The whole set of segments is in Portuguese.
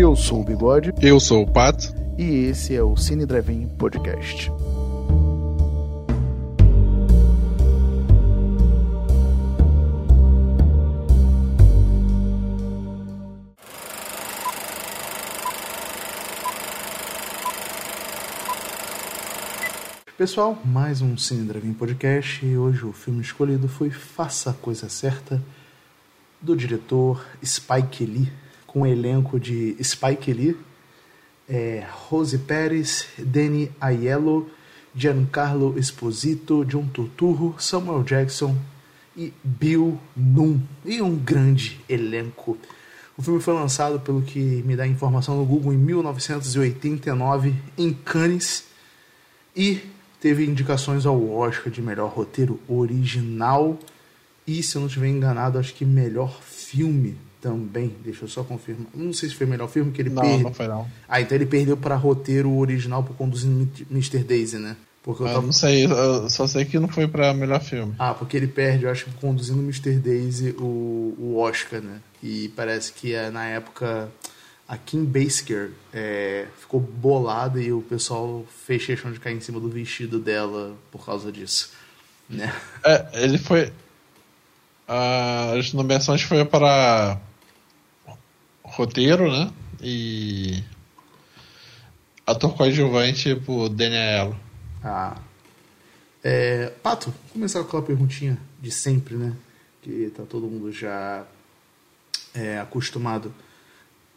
Eu sou o Bigode. Eu sou o Pato. E esse é o Cine Drive-In Podcast. Pessoal, mais um Cine Drive-In Podcast e hoje o filme escolhido foi Faça a Coisa Certa, do diretor Spike Lee, com o elenco de Spike Lee, é, Rose Pérez, Danny Aiello, Giancarlo Esposito, John Turturro, Samuel Jackson e Bill Nunn. E um grande elenco. O filme foi lançado, pelo que me dá informação no Google, em 1989, em Cannes, e teve indicações ao Oscar de melhor roteiro original e, se eu não estiver enganado, acho que melhor filme também. Deixa eu só confirmar. Não sei se foi melhor filme que ele Não, perdeu. não foi não. Ah, então ele perdeu para roteiro original por conduzindo Mr. Daisy, né? Porque eu Eu tava... não sei, eu só sei que não foi pra melhor filme. Ah, porque ele perde, eu acho que conduzindo Mr. Daisy o, o Oscar, né? E parece que é, na época a Kim Basinger é, ficou bolada e o pessoal fez questão de cair em cima do vestido dela por causa disso, né? É, ele foi. as nomeações foi para roteiro, né? E. Ator coadjuvante pro Daniel. Ah. É, Pato, começar com aquela perguntinha de sempre, né? Que tá todo mundo já é, acostumado.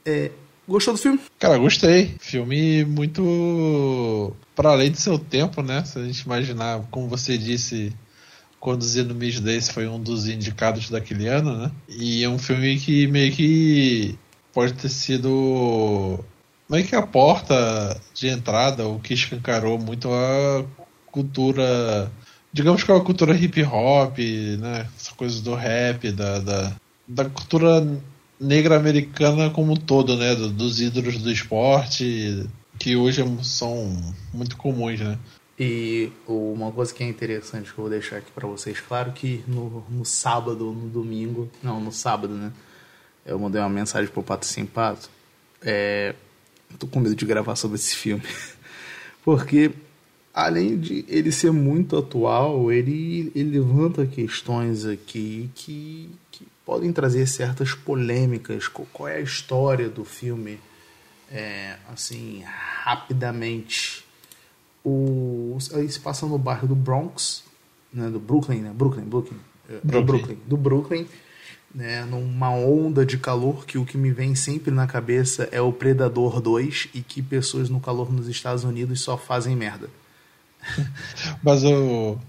É, gostou do filme? Cara, gostei. Filme muito. para além do seu tempo, né? Se a gente imaginar, como você disse, Conduzindo Miss Days foi um dos indicados daquele ano, né? E é um filme que meio que pode ter sido meio que a porta de entrada, o que escancarou muito a cultura, digamos que é a cultura hip hop, né? Essa coisa do rap, da, da, da cultura negra americana como um todo, né? Do- dos ídolos do esporte, que hoje são muito comuns, né? E uma coisa que é interessante que eu vou deixar aqui pra vocês, claro que no, no sábado, no domingo, não, no sábado, né? Eu mandei uma mensagem pro Pato Sem Pato. É, tô com medo de gravar sobre esse filme. Porque, além de ele ser muito atual, ele, ele levanta questões aqui que, que podem trazer certas polêmicas. Qual, é a história do filme? É, assim, rapidamente o aí se passa no bairro do Bronx, né, do Brooklyn, né, Brooklyn, Brooklyn, é, do Brooklyn. Brooklyn, do Brooklyn, né, numa onda de calor que o que me vem sempre na cabeça é o Predador 2 e que pessoas no calor nos Estados Unidos só fazem merda. Mas eu,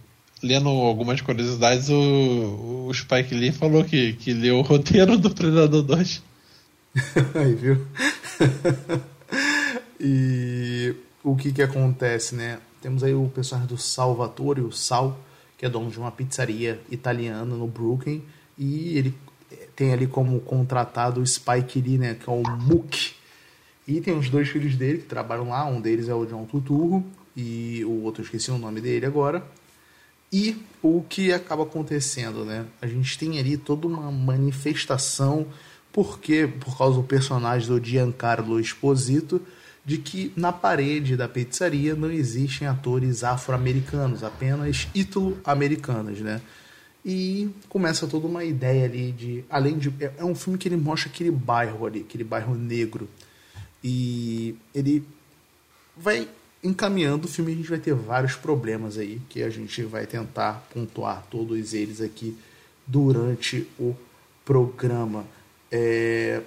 lendo algumas curiosidades, o, o Spike Lee falou que, que leu o roteiro do Predador 2. Aí, viu? e o que que acontece, né? Temos aí o personagem do Salvatore, o Sal, que é dono de uma pizzaria italiana no Brooklyn, e ele tem ali como contratado o Spike Lee, né, que é o Mook. E tem os dois filhos dele que trabalham lá, um deles é o John Tuturro e o outro eu esqueci o nome dele agora. E o que acaba acontecendo, né? A gente tem ali toda uma manifestação, porque por causa do personagem do Giancarlo Esposito, de que na parede da pizzaria não existem atores afro-americanos, apenas ítalo-americanos, né? E começa toda uma ideia ali de, além de, é é um filme que ele mostra aquele bairro ali, aquele bairro negro, e ele vai encaminhando o filme, a gente vai ter vários problemas aí que a gente vai tentar pontuar todos eles aqui durante o programa. É...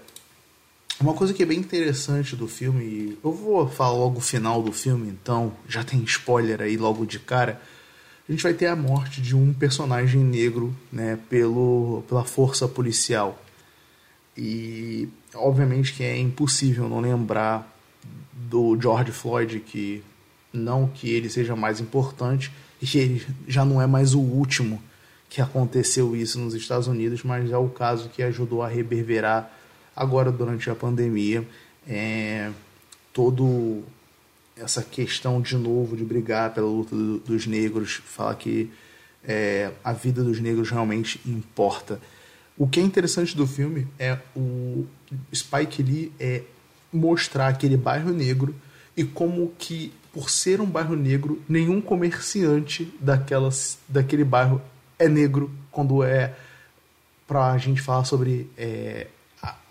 Uma coisa que é bem interessante do filme, eu vou falar logo o final do filme, então já tem spoiler aí logo de cara. A gente vai ter a morte de um personagem negro, né, pelo, pela força policial. E obviamente que é impossível não lembrar do George Floyd, que não que ele seja mais importante, e que ele já não é mais o último que aconteceu isso nos Estados Unidos, mas é o caso que ajudou a reverberar agora durante a pandemia é, todo essa questão de novo de brigar pela luta do- dos negros, falar que é, a vida dos negros realmente importa. O que é interessante do filme é o Spike Lee é mostrar aquele bairro negro e como que, por ser um bairro negro, nenhum comerciante daquelas, daquele bairro é negro quando é para a gente falar sobre é,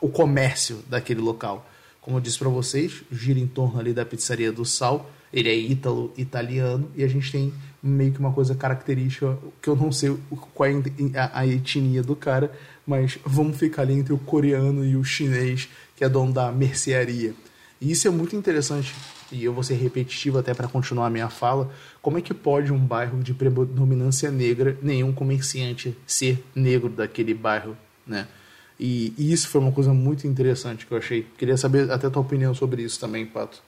o comércio daquele local. Como eu disse para vocês, gira em torno ali da pizzaria do Sal. Ele é ítalo italiano e a gente tem meio que uma coisa característica que eu não sei qual é a, etnia do cara, mas vamos ficar ali entre o coreano e o chinês, que é dono da mercearia. E isso é muito interessante, e eu vou ser repetitivo até para continuar a minha fala. Como é que pode um bairro de predominância negra, nenhum comerciante ser negro daquele bairro, né? E, e, isso foi uma coisa muito interessante que eu achei. Queria saber até a tua opinião sobre isso também, Pato.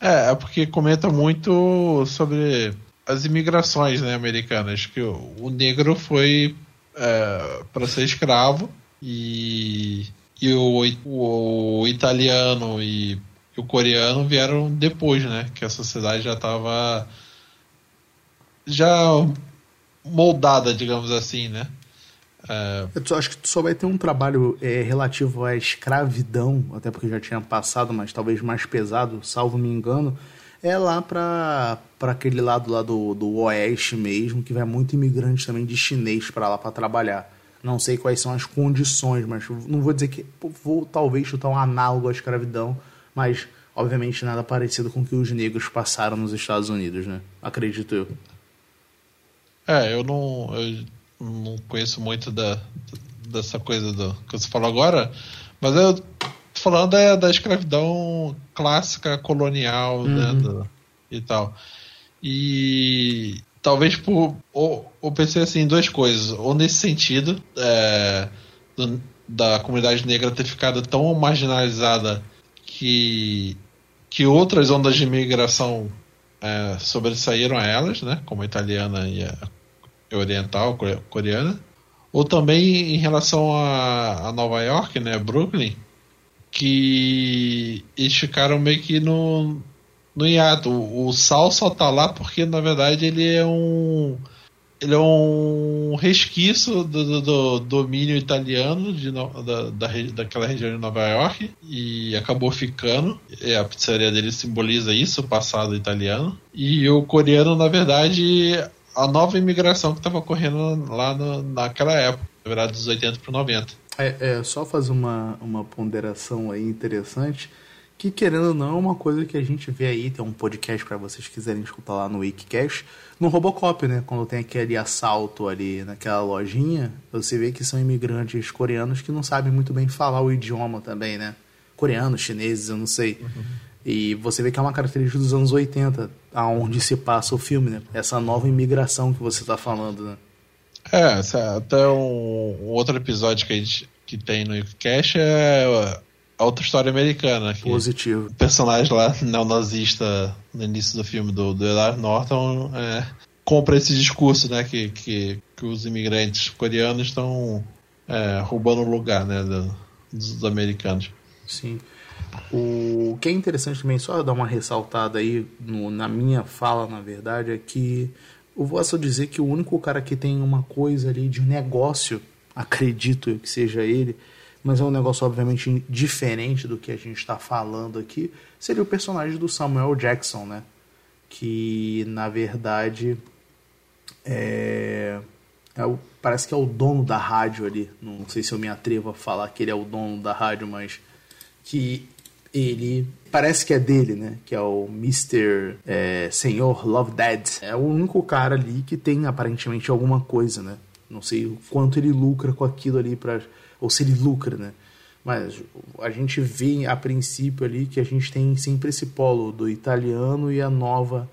É, é porque comenta muito sobre as imigrações né, americanas, que o, o negro foi é, para ser escravo e, e o, o, o italiano e, e, o coreano vieram depois, né? Que a sociedade já estava já moldada, digamos assim, né? É... Eu acho que tu só vai ter um trabalho é, relativo à escravidão, até porque já tinha passado, mas talvez mais pesado, salvo me engano, é lá para aquele lado lá do, do oeste mesmo, que vai muito imigrante também de chinês para lá para trabalhar. Não sei quais são as condições, mas não vou dizer que. Vou talvez chutar um análogo à escravidão, mas obviamente nada parecido com o que os negros passaram nos Estados Unidos, né? Acredito eu. É, eu não, eu não conheço muito da, dessa coisa do, que você falou agora, mas eu falando da, da escravidão clássica colonial né, uhum. né, do, e tal. E talvez por. Ou, ou pensei assim, duas coisas. Ou nesse sentido, é, do, da comunidade negra ter ficado tão marginalizada que, que outras ondas de imigração é, sobressaíram a elas, né, como a italiana e a oriental, coreana. Ou também em relação a, a Nova York, né, Brooklyn, que eles ficaram meio que no, no hiato. O, o Sal só tá lá porque, na verdade, ele é um. Ele é um resquício do, do, do domínio italiano de, da, da, daquela região de Nova York e acabou ficando. E a pizzaria dele simboliza isso, o passado italiano. E o coreano, na verdade, a nova imigração que estava ocorrendo lá no, naquela época, na verdade, dos 80 para 90. É, é, só fazer uma, uma ponderação aí interessante, que querendo ou não é uma coisa que a gente vê aí, tem um podcast para vocês quiserem escutar lá no Wikicast, no Robocop, né? Quando tem aquele assalto ali naquela lojinha, você vê que são imigrantes coreanos que não sabem muito bem falar o idioma também, né? Coreanos, chineses, eu não sei. Uhum. E você vê que é uma característica dos anos 80, aonde se passa o filme, né? Essa nova imigração que você está falando, né? É, até um, um, outro episódio que a gente que tem no Cash é a outra história americana. Positivo. O personagem lá, neonazista, no início do filme do, do Edward Norton, é, compra esse discurso, né? Que, que, que os imigrantes coreanos estão é, roubando o lugar, né? Do, dos americanos. Sim. O que é interessante também, só dar uma ressaltada aí no, na minha fala, na verdade, é que eu vou só dizer que o único cara que tem uma coisa ali de negócio, acredito que seja ele, mas é um negócio obviamente diferente do que a gente está falando aqui, seria o personagem do Samuel Jackson, né? Que na verdade é, é o, parece que é o dono da rádio ali. Não sei se eu me atrevo a falar que ele é o dono da rádio, mas que ele parece que é dele, né? Que é o Mr. É, Senhor Love Dead. É o único cara ali que tem aparentemente alguma coisa, né? Não sei o quanto ele lucra com aquilo ali para ou se ele lucra, né? Mas a gente vê a princípio ali que a gente tem sempre esse polo do italiano e a nova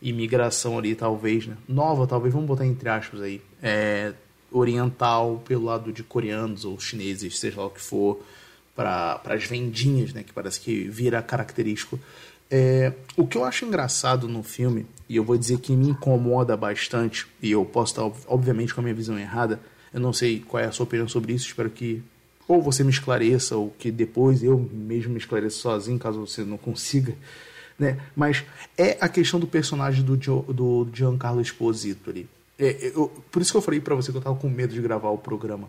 imigração ali, talvez, né? Nova, talvez, vamos botar entre aspas aí. É, oriental pelo lado de coreanos ou chineses, seja lá o que for para as vendinhas, né, que parece que vira característico. É, o que eu acho engraçado no filme, e eu vou dizer que me incomoda bastante, e eu posso estar, obviamente, com a minha visão errada, eu não sei qual é a sua opinião sobre isso, espero que ou você me esclareça, ou que depois eu mesmo me esclareça sozinho, caso você não consiga, né? Mas é a questão do personagem do, do Giancarlo Esposito ali. É, eu, por isso que eu falei para você que eu tava com medo de gravar o programa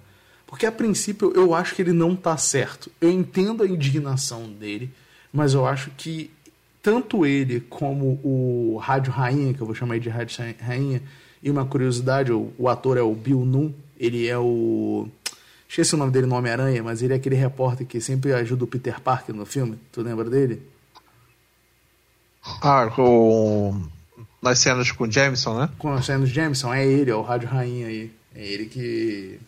Porque a princípio eu acho que ele não tá certo. Eu entendo a indignação dele, mas eu acho que tanto ele como o Rádio Rainha, que eu vou chamar de Rádio Rainha, e uma curiosidade, o, o ator é o Bill Nunn, ele é o. Esqueci o nome dele no Homem-Aranha, mas ele é aquele repórter que sempre ajuda o Peter Parker no filme. Tu lembra dele? Ah, com. Nas cenas com o Jameson, né? Com as cenas do Jameson, é ele, é o Rádio Rainha aí. É ele que,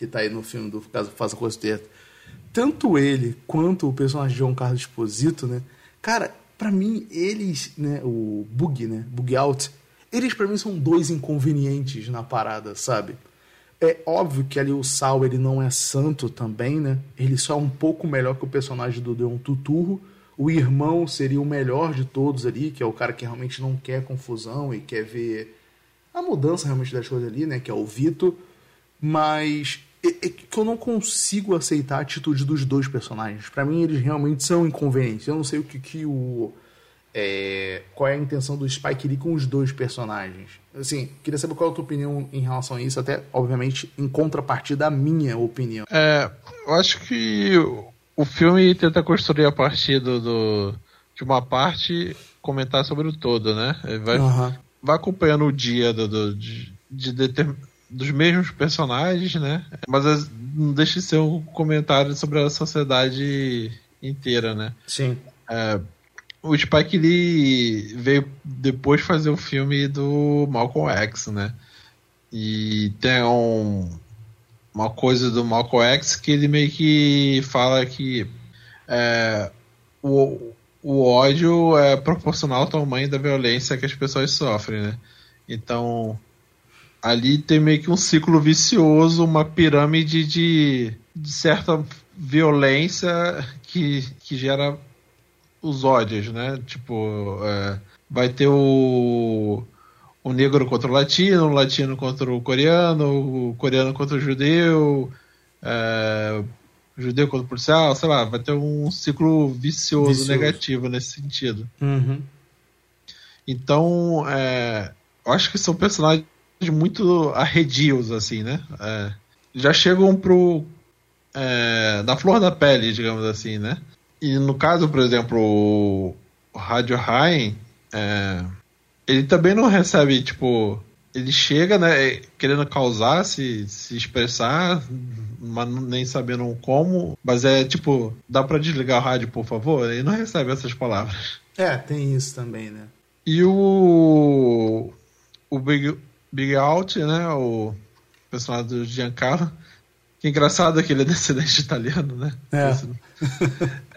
que tá aí no filme do Caso Faça Coisa Tanto ele quanto o personagem de João Carlos Esposito, né? Cara, para mim, eles, né? O Bug, né? Bug Out, eles para mim são dois inconvenientes na parada, sabe? É óbvio que ali o Sal ele não é santo também, né? Ele só é um pouco melhor que o personagem do Deon Tuturro o irmão seria o melhor de todos ali, que é o cara que realmente não quer confusão e quer ver a mudança realmente das coisas ali, né? Que é o Vito. Mas é, é que eu não consigo aceitar a atitude dos dois personagens. Para mim, eles realmente são inconvenientes. Eu não sei o que, que o. É, qual é a intenção do Spike Lee com os dois personagens. Assim, queria saber qual é a tua opinião em relação a isso, até, obviamente, em contrapartida da minha opinião. É, eu acho que o filme tenta construir a partir do, do, de uma parte comentar sobre o todo, né? Vai, uhum. vai acompanhando o dia do, do de, de determin, dos mesmos personagens, né? Mas não deixa de ser um comentário sobre a sociedade inteira, né? Sim. É, o Spike Lee veio depois fazer o filme do Malcolm X, né? E tem um, uma coisa do Malcolm X que ele meio que fala que é, o, o ódio é proporcional ao tamanho da violência que as pessoas sofrem, né? Então, ali tem meio que um ciclo vicioso, uma pirâmide de, de certa violência que, que gera os ódios, né? Tipo, é, vai ter o o negro contra o latino, o latino contra o coreano, o coreano contra o judeu, é, o judeu contra o policial, sei lá, vai ter um ciclo vicioso, vicioso. negativo nesse sentido. Uhum. Então, é, eu acho que são personagens muito arredios, assim, né? É, já chegam pro. É, na flor da pele, digamos assim, né? E no caso, por exemplo, o Rádio High, é, ele também não recebe, tipo. Ele chega, né, querendo causar, se, se expressar, mas nem sabendo como. Mas é tipo, dá para desligar o rádio, por favor? Ele não recebe essas palavras. É, tem isso também, né? E o. O Big, Big Out, né? O personagem do Giancarlo. Que engraçado é que ele é descendente italiano, né? É.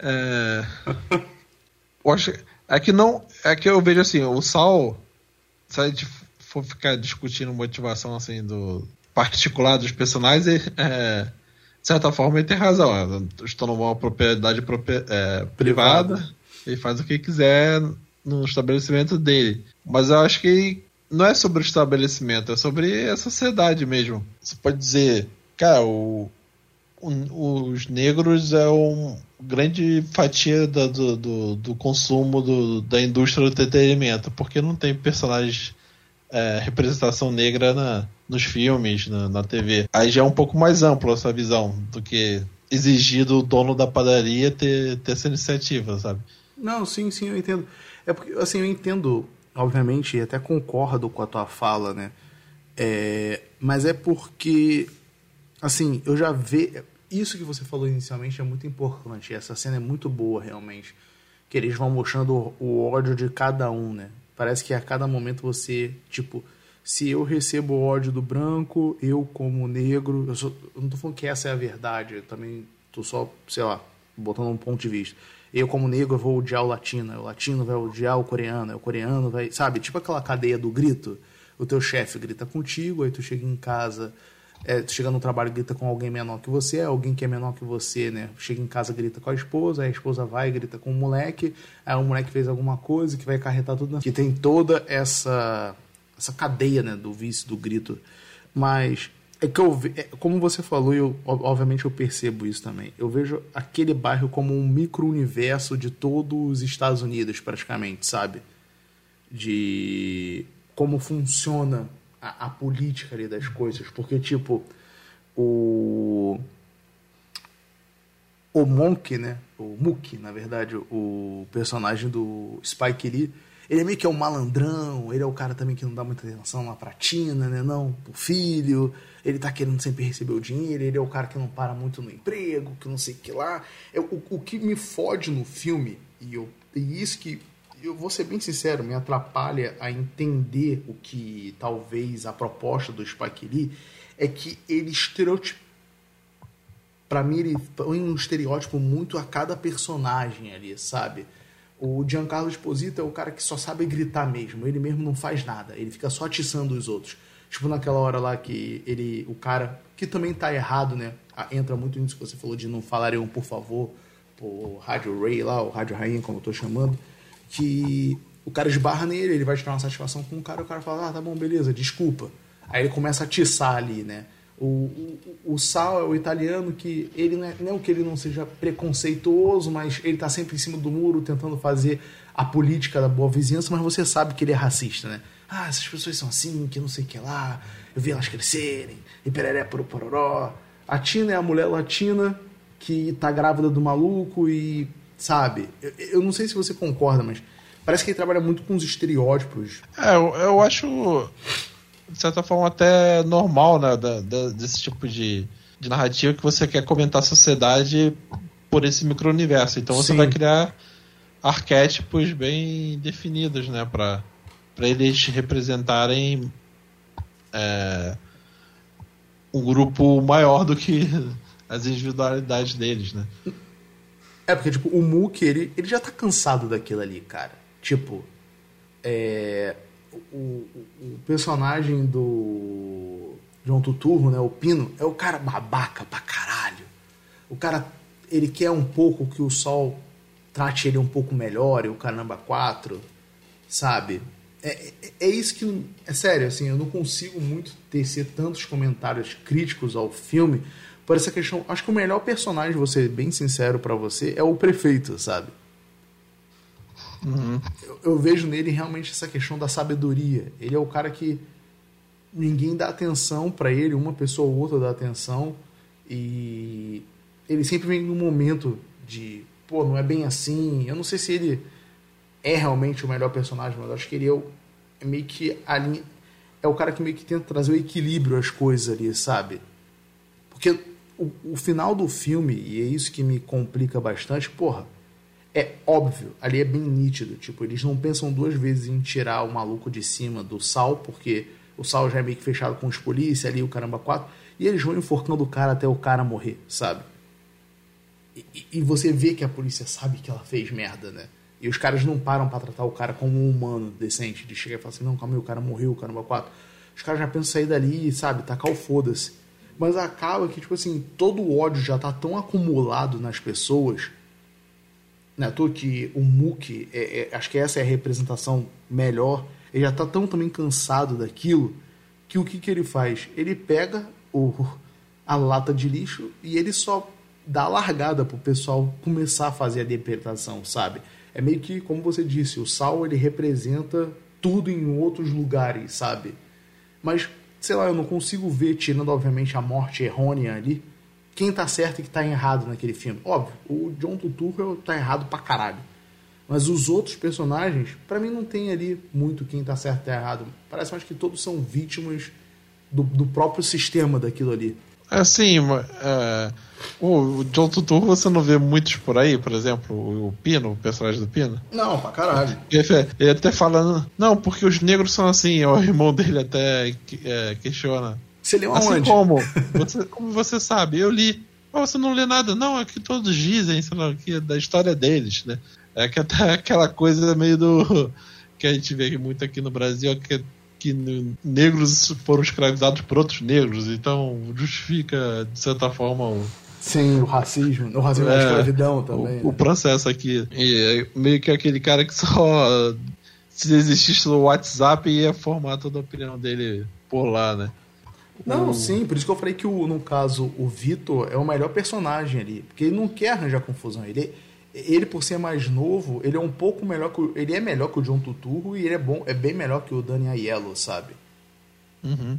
é... Eu acho. É que não. É que eu vejo assim, o Sal se a gente for ficar discutindo motivação assim do particular dos personagens, é, de certa forma ele tem razão. Estou numa propriedade é, privada, ele faz o que quiser no estabelecimento dele. Mas eu acho que não é sobre o estabelecimento, é sobre a sociedade mesmo. Você pode dizer, cara, o, o, os negros é uma grande fatia da, do, do, do, consumo do, da indústria do entretenimento, porque não tem personagens é, representação negra na, nos filmes, na, na TV. Aí já é um pouco mais amplo essa visão do que exigir do dono da padaria ter, ter essa iniciativa, sabe? Não, sim, sim, eu entendo. É porque, assim, eu entendo, obviamente, até concordo com a tua fala, né? É, mas é porque, assim, eu já vejo isso que você falou inicialmente é muito importante. Essa cena é muito boa, realmente. Que eles vão mostrando o ódio de cada um, né? Parece que a cada momento você, tipo, se eu recebo ódio do branco, eu como negro, eu, sou, eu não tô falando que essa é a verdade, eu também tô só, sei lá, botando um ponto de vista. Eu como negro vou odiar o latino, o latino vai odiar o coreano, o coreano vai, sabe, tipo aquela cadeia do grito. O teu chefe grita contigo, aí tu chega em casa, é, chega no trabalho grita com alguém menor que você, alguém que é menor que você, né? Chega em casa grita com a esposa, aí a esposa vai grita com o moleque, aí o moleque fez alguma coisa que vai acarretar tudo. Na... Que tem toda essa essa cadeia, né, do vício do grito. Mas é que eu é, como você falou, eu obviamente eu percebo isso também. Eu vejo aquele bairro como um micro-universo de todos os Estados Unidos, praticamente, sabe? De como funciona a, a, política ali das coisas. Porque, tipo, o. o Monk, né? O Mook, na verdade, o personagem do Spike Lee, ele é meio que é um malandrão, ele é o cara também que não dá muita atenção lá pra Tina, né? Não, pro filho, ele tá querendo sempre receber o dinheiro, ele é o cara que não para muito no emprego, que não sei o que lá. É, o, o que me fode no filme, e, eu, e isso que, eu vou ser bem sincero, me atrapalha a entender o que talvez a proposta do Spike Lee, é que ele estereotipa para mim ele põe um estereótipo muito a cada personagem ali, sabe? O Giancarlo Esposito é o cara que só sabe gritar mesmo, ele mesmo não faz nada, ele fica só atiçando os outros. Tipo naquela hora lá que ele, o cara, que também tá errado, né? Entra muito nisso que você falou de não falarem um por favor, por Rádio Ray lá, o Rádio Rainha, como eu tô chamando, que o cara esbarra nele, ele vai tirar uma satisfação com o cara, o cara fala, ah, tá bom, beleza, desculpa. Aí ele começa a atiçar ali, né? O, o, o Sal é o italiano que ele não é, não que ele não seja preconceituoso, mas ele está sempre em cima do muro tentando fazer a política da boa vizinhança, mas você sabe que ele é racista, né? Ah, essas pessoas são assim, que não sei o que lá, eu vi elas crescerem, e pereré por pororó. A Tina é a mulher latina que tá grávida do maluco e, sabe, eu, eu não sei se você concorda, mas parece que ele trabalha muito com os estereótipos. É, eu, eu acho de certa forma, até normal, né? Da, da, desse tipo de, de narrativa que você quer comentar a sociedade por esse micro-universo. Então você Sim. vai criar arquétipos bem definidos, né? Para eles representarem é, um grupo maior do que as individualidades deles, né? É, porque, tipo, o Mook, ele, ele já tá cansado daquilo ali, cara. Tipo, é, o, o, personagem do João Tuturro, né, o Pino, é o cara babaca pra caralho. O cara, ele quer um pouco que o Sol trate ele um pouco melhor, e o Caramba 4, sabe? É, é, é, isso que. É sério, assim, eu não consigo muito tecer tantos comentários críticos ao filme por essa questão. Acho que o melhor personagem, vou ser bem sincero para você, é o prefeito, sabe? Uhum. Eu, eu, vejo nele realmente essa questão da sabedoria. Ele é o cara que ninguém dá atenção para ele, uma pessoa ou outra dá atenção e ele sempre vem num momento de, pô, não é bem assim. Eu não sei se ele é realmente o melhor personagem, mas acho que ele é, o, é meio que ali é o cara que meio que tenta trazer o equilíbrio às coisas ali, sabe? Porque o, o final do filme, e é isso que me complica bastante, porra, é óbvio, ali é bem nítido. Tipo, eles não pensam duas vezes em tirar o maluco de cima do sal, porque o sal já é meio que fechado com os polícia ali, o caramba quatro, e eles vão enforcando o cara até o cara morrer, sabe? E, e você vê que a polícia sabe que ela fez merda, né? E os caras não param para tratar o cara como um humano decente, de chegar e falar assim, não, calma aí, o cara morreu, o caramba quatro. Os caras já pensam sair dali, sabe, tacar o foda-se. Mas acaba que, tipo assim, todo o ódio já tá tão acumulado nas pessoas não é que o Mook, é, é, acho que essa é a representação melhor, ele já está tão também cansado daquilo, que o que, que ele faz? Ele pega o, a lata de lixo e ele só dá a largada pro pessoal começar a fazer a interpretação, sabe? É meio que, como você disse, o sal ele representa tudo em outros lugares, sabe? Mas, sei lá, eu não consigo ver, tirando obviamente a morte errônea ali, quem tá certo e quem tá errado naquele filme. Óbvio, o John Turturro tá errado pra caralho. Mas os outros personagens, para mim, não tem ali muito quem tá certo e tá errado. Parece mais que todos são vítimas do, do próprio sistema daquilo ali. Assim, é, o John Tuturro você não vê muitos por aí, por exemplo, o Pino, o personagem do Pino? Não, pra caralho. Ele, ele até falando, não, porque os negros são assim, o irmão dele até é, questiona. Você leu assim aonde? Assim como, você, como você sabe, eu li. Oh, você não lê nada? Não, é que todos dizem, sei lá, que é da história deles, né? É que até aquela coisa meio do. que a gente vê muito aqui no Brasil, que, que negros foram escravizados por outros negros, então justifica, de certa forma, o. Sim, o racismo, o racismo é, da escravidão também. O, né? o processo aqui. E é meio que aquele cara que só. Se existisse no WhatsApp, ia formar toda a opinião dele por lá, né? Não, o... sim, por isso que eu falei que o, no caso o Vitor é o melhor personagem ali, porque ele não quer arranjar confusão. Ele, ele por ser mais novo, ele é um pouco melhor que o, ele é melhor que o John Tuturro e ele é bom, é bem melhor que o Dani Aiello, sabe? Uhum.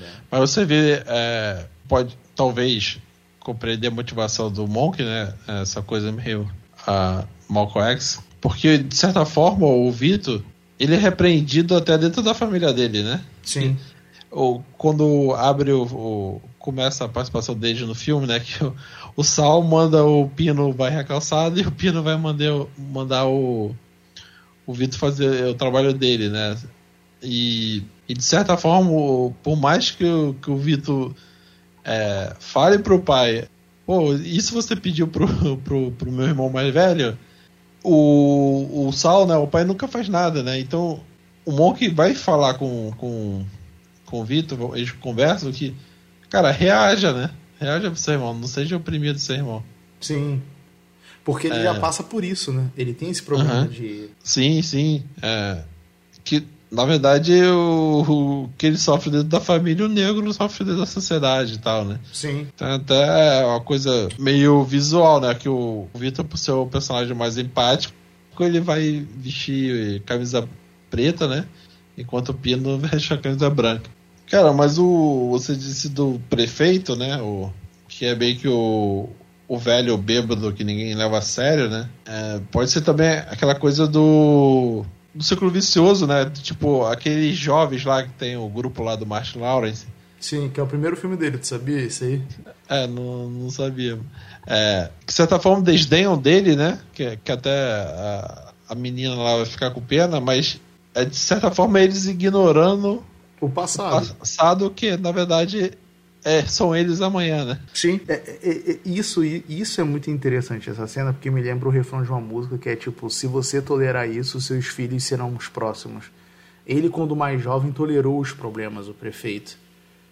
É. Mas você vê, é, pode talvez compreender a motivação do Monk, né? Essa coisa meio uh, Malcolm X. Porque, de certa forma, o Vitor, ele é repreendido até dentro da família dele, né? Sim. Ou, quando abre o, o, começa a participação dele no filme, né? Que o, o Sal manda o Pino vai recalçado e o Pino vai mandar, mandar o, o Vitor fazer o trabalho dele, né? E, e de certa forma, por mais que, que o Vitor é, fale pro pai, pô, isso você pediu pro, pro, pro meu irmão mais velho? O, o Sal, né? O pai nunca faz nada, né? Então o Monk vai falar com, com, com o Vitor, eles conversam que, cara, reaja, né? Reaja pro seu irmão, não seja oprimido do seu irmão. Sim. Porque ele é... já passa por isso, né? Ele tem esse problema uhum. de. Sim, sim. É... Que na verdade, o, o, que ele sofre dentro da família, o negro sofre dentro da sociedade e tal, né? Sim. Então, até uma coisa meio visual, né? Que o, o Vitor, por ser o personagem mais empático, ele vai vestir camisa preta, né? Enquanto o Pino veste a camisa branca. Cara, mas o. Você disse do prefeito, né? O, que é bem que o, o velho bêbado que ninguém leva a sério, né? É, pode ser também aquela coisa do do ciclo vicioso, né? Tipo, aqueles jovens lá que tem o grupo lá do Martin Lawrence. Sim, que é o primeiro filme dele, tu sabia isso aí? É, não, não sabia. É, que de certa forma desdenham dele, né? Que, que até a, a menina lá vai ficar com pena, mas é de certa forma eles ignorando o passado. O passado que, na verdade, é, são eles amanhã, né? Sim, é, é, é, isso, isso é muito interessante, essa cena, porque me lembra o refrão de uma música que é tipo: se você tolerar isso, seus filhos serão os próximos. Ele, quando mais jovem, tolerou os problemas, o prefeito.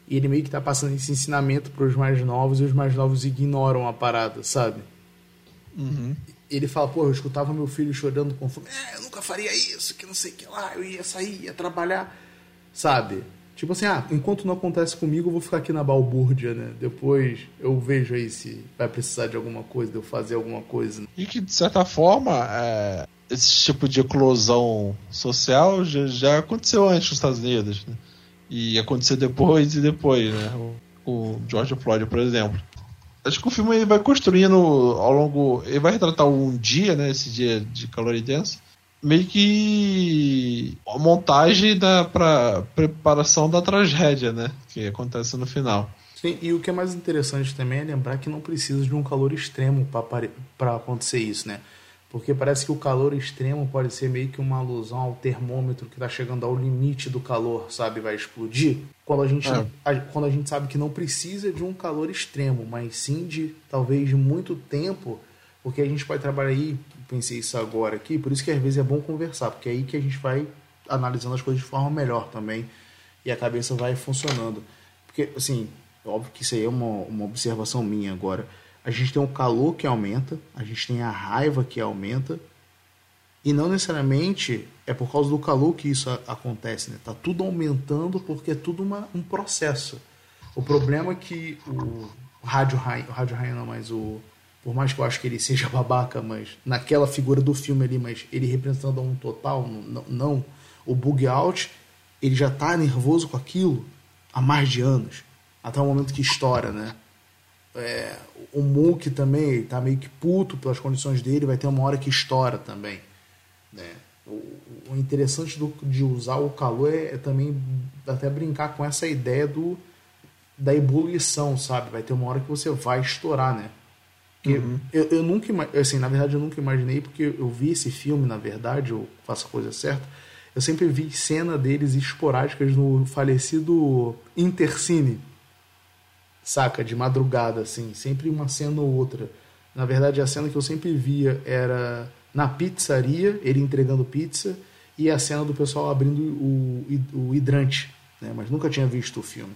E ele meio que tá passando esse ensinamento para os mais novos e os mais novos ignoram a parada, sabe? Uhum. Ele fala, pô, eu escutava meu filho chorando com fome. É, eu nunca faria isso, que não sei o que lá, eu ia sair, ia trabalhar, sabe? Tipo assim, ah, enquanto não acontece comigo, eu vou ficar aqui na balbúrdia, né? Depois eu vejo aí se vai precisar de alguma coisa, de eu fazer alguma coisa. E que, de certa forma, é, esse tipo de eclosão social já, já, aconteceu antes nos Estados Unidos, né? E aconteceu depois e depois, né? O, o George Floyd, por exemplo. Acho que o filme ele vai construindo ao longo. Ele vai retratar um dia, né? Esse dia de calor intenso meio que a montagem da pra preparação da tragédia, né? Que acontece no final. Sim, e o que é mais interessante também é lembrar que não precisa de um calor extremo para acontecer isso, né? Porque parece que o calor extremo pode ser meio que uma alusão ao termômetro que está chegando ao limite do calor, sabe? Vai explodir. Quando a, gente, é. a, quando a gente sabe que não precisa de um calor extremo, mas sim de talvez de muito tempo, porque a gente pode trabalhar aí pensei isso agora aqui, por isso que às vezes é bom conversar, porque é aí que a gente vai analisando as coisas de forma melhor também e a cabeça vai funcionando. Porque, assim, óbvio que isso aí é uma, uma observação minha agora. A gente tem o calor que aumenta, a gente tem a raiva que aumenta, e não necessariamente é por causa do calor que isso acontece, né? Tá tudo aumentando porque é tudo uma, um processo. O problema é que o rádio o rádio rainha não, mas o por mais que eu acho que ele seja babaca, mas naquela figura do filme ali, mas ele representando um total, não, não. O bug out, ele já tá nervoso com aquilo há mais de anos, até o momento que estoura, né? É, o Mook também tá meio que puto pelas condições dele, vai ter uma hora que estoura também, né? O, interessante do, de usar o calor é, é também até brincar com essa ideia do da ebulição, sabe? Vai ter uma hora que você vai estourar, né? Uhum. Eu, eu nunca, assim, na verdade eu nunca imaginei, porque eu vi esse filme, na verdade, eu faço a coisa certa, eu sempre vi cena deles esporádicas no falecido Intercine, saca? De madrugada, assim, sempre uma cena ou outra. Na verdade, a cena que eu sempre via era na pizzaria, ele entregando pizza, e a cena do pessoal abrindo o, o hidrante, né? Mas nunca tinha visto o filme.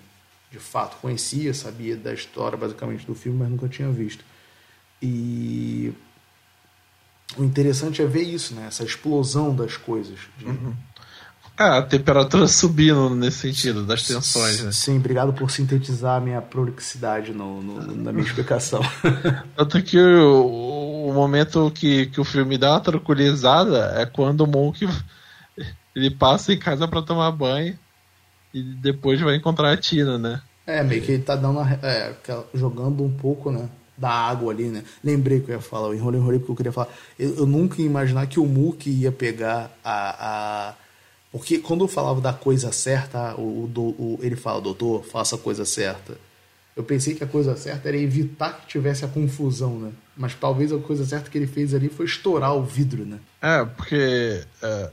De fato, conhecia, sabia da história basicamente do filme, mas nunca tinha visto. E o interessante é ver isso, né? Essa explosão das coisas. De... Uhum. Ah, a temperatura subindo nesse sentido, das tensões, né? Sim, obrigado por sintetizar a minha prolixidade no, no na minha explicação. Tanto que o, o, momento que, que o filme dá uma tranquilizada é quando o Monk ele passa em casa para tomar banho e depois vai encontrar a Tina, né? É, meio que ele tá dando a- é, jogando um pouco, né? Da água ali, né? Lembrei que eu ia falar, eu enrolei, enrolei porque eu queria falar. Eu, eu nunca ia imaginar que o Mook ia pegar a. a... Porque quando eu falava da coisa certa, o, o o- ele fala, doutor, faça a coisa certa. Eu pensei que a coisa certa era evitar que tivesse a confusão, né? Mas talvez a coisa certa que ele fez ali foi estourar o vidro, né? É, porque é,